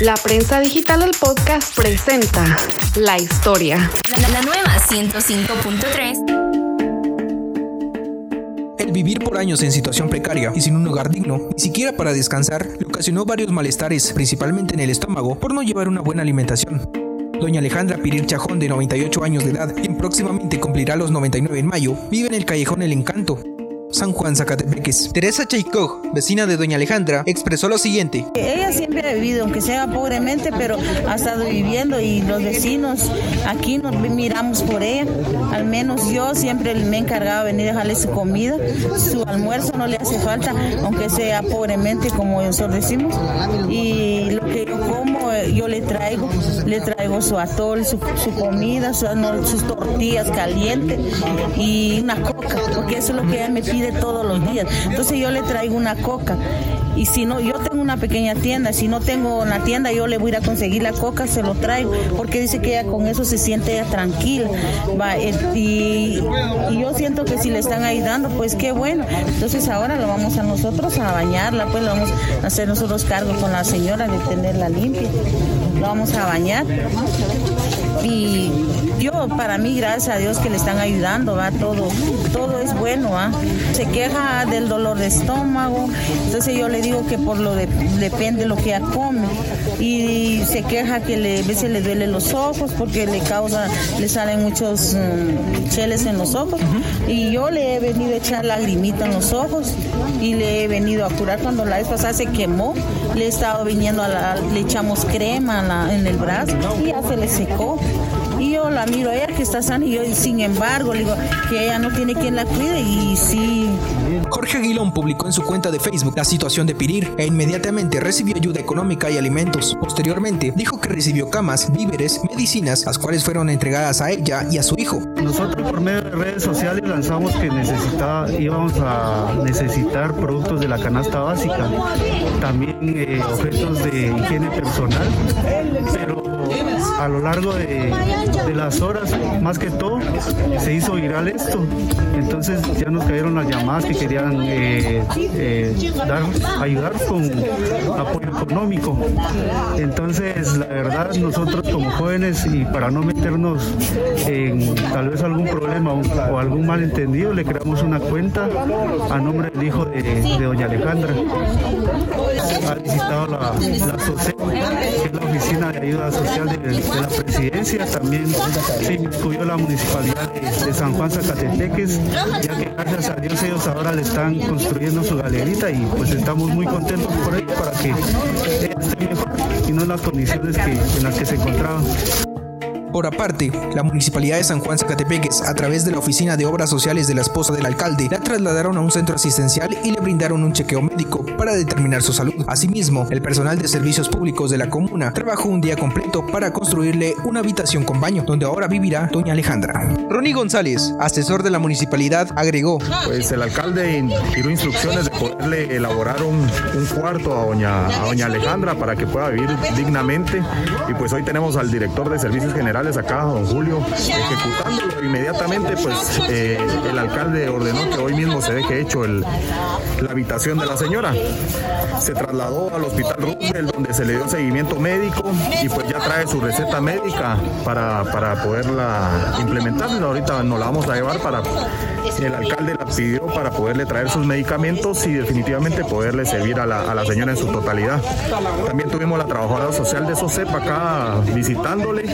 La prensa digital del podcast presenta la historia. La, la nueva 105.3 el vivir por años en situación precaria y sin un hogar digno, ni siquiera para descansar, le ocasionó varios malestares, principalmente en el estómago, por no llevar una buena alimentación. Doña Alejandra Pirir Chajón, de 98 años de edad, quien próximamente cumplirá los 99 en mayo, vive en el callejón El Encanto, San Juan Zacatepeques. Teresa Chaicog, vecina de Doña Alejandra, expresó lo siguiente. Ella siempre ha vivido, aunque sea pobremente, pero ha estado viviendo y los vecinos aquí nos miramos por ella. Al menos yo siempre me he encargado de venir a dejarle su comida, su almuerzo no le hace falta, aunque sea pobremente, como nosotros decimos. Y le traigo su atol, su, comida, sus tortillas calientes y una coca, porque eso es lo que ella me pide de todos los días. Entonces yo le traigo una coca. Y si no, yo tengo una pequeña tienda, si no tengo una tienda, yo le voy a ir a conseguir la coca, se lo traigo, porque dice que ella con eso se siente tranquila. Va, eh, y, yo siento que si le están ayudando, pues qué bueno. Entonces ahora lo vamos a nosotros a bañarla, pues lo vamos a hacer nosotros cargo con la señora de tenerla limpia. Lo vamos a bañar. Y yo, para mí, gracias a Dios que le están ayudando, va todo, todo es bueno, ¿va? Se queja del dolor de estómago, entonces yo le digo que por lo de, depende lo que ella come y se queja que le, a veces le duele los ojos porque le causa, le salen muchos mm, cheles en los ojos. Y yo le he venido a echar lagrimita en los ojos y le he venido a curar. Cuando la vez pasada se quemó, le he estado viniendo a la, le echamos crema en el brazo y ya se le secó. Y yo la miro a ella que está sana y yo, sin embargo, le digo que ella no tiene quien la cuide y sí. Jorge Aguilón publicó en su cuenta de Facebook la situación de Pirir e inmediatamente recibió ayuda económica y alimentos. Posteriormente, dijo que recibió camas, víveres, medicinas, las cuales fueron entregadas a ella y a su hijo. Nosotros por medio de redes sociales lanzamos que necesitaba, íbamos a necesitar productos de la canasta básica, también eh, objetos de higiene personal, pero a lo largo de, las horas, más que todo, se hizo viral esto. Entonces ya nos cayeron las llamadas que querían eh, eh, dar, ayudar con apoyo económico. Entonces, la verdad, nosotros como jóvenes y para no meternos en tal vez algún problema o, algún malentendido, le creamos una cuenta a nombre del hijo de, doña Alejandra. Ha visitado la, la SOCE, la Oficina de Ayuda Social de, de la Presidencia. También se incluyó la Municipalidad de, San Juan Zacatepeques, ya que gracias a Dios ellos ahora le están construyendo su galerita y pues estamos muy contentos por ello para que esté mejor y no en las condiciones que, en las que se encontraba. Por aparte, la Municipalidad de San Juan Zacatepeques, a través de la Oficina de Obras Sociales de la esposa del alcalde, la trasladaron a un centro asistencial y le brindaron un chequeo médico para determinar su salud. Asimismo, el personal de servicios públicos de la comuna trabajó un día completo para construirle una habitación con baño, donde ahora vivirá doña Alejandra. Ronnie González, asesor de la municipalidad, agregó. Pues el alcalde dio instrucciones de poderle elaborar un, cuarto a doña, a doña Alejandra para que pueda vivir dignamente. Y pues hoy tenemos al director de servicios generales acá, don Julio, ejecutándolo. Inmediatamente, pues eh, el alcalde ordenó que hoy mismo se deje hecho el, la habitación de la señora. Se trasladó al hospital Roosevelt donde se le dio seguimiento médico y pues ya trae su receta médica para, para poderla implementar. Ahorita nos la vamos a llevar para el alcalde la pidió para poderle traer sus medicamentos y definitivamente poderle servir a la, a la señora en su totalidad. También tuvimos la trabajadora social de SOCEP acá visitándole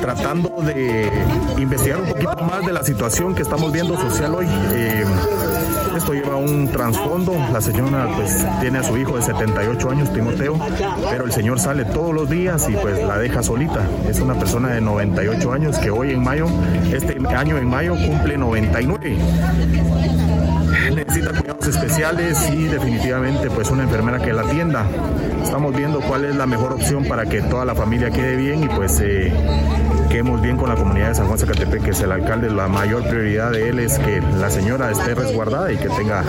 tratando de investigar un poquito más de la situación que estamos viendo social hoy. Eh, esto lleva un trasfondo. La señora pues tiene a su hijo de 78 años, Timoteo, pero el señor sale todos los días y pues la deja solita. Es una persona de 98 años que hoy en mayo, este año en mayo cumple 99 necesita cuidados especiales y definitivamente pues una enfermera que la atienda. Estamos viendo cuál es la mejor opción para que toda la familia quede bien y pues eh, quedemos bien con la comunidad de San Juan Zacatepec, que es el alcalde. La mayor prioridad de él es que la señora esté resguardada y que tenga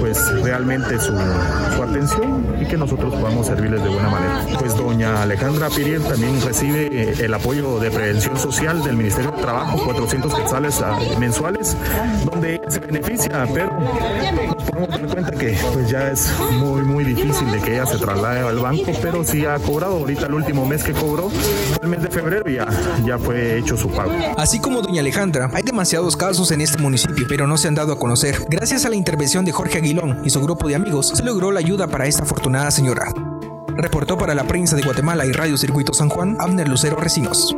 pues realmente su, atención y que nosotros podamos servirles de buena manera. Pues doña Alejandra Piriel también recibe eh, el apoyo de prevención social del Ministerio de Trabajo, 400 quetzales ah, mensuales, donde se beneficia, pero Vamos a dar cuenta que pues ya es muy muy difícil de que ella se traslade al banco, pero sí ha cobrado ahorita el último mes que cobró, el mes de febrero ya fue hecho su pago. Así como doña Alejandra, hay demasiados casos en este municipio, pero no se han dado a conocer. Gracias a la intervención de Jorge Aguilón y su grupo de amigos, se logró la ayuda para esta afortunada señora. Reportó para la prensa de Guatemala y Radio Circuito San Juan, Abner Lucero Recinos.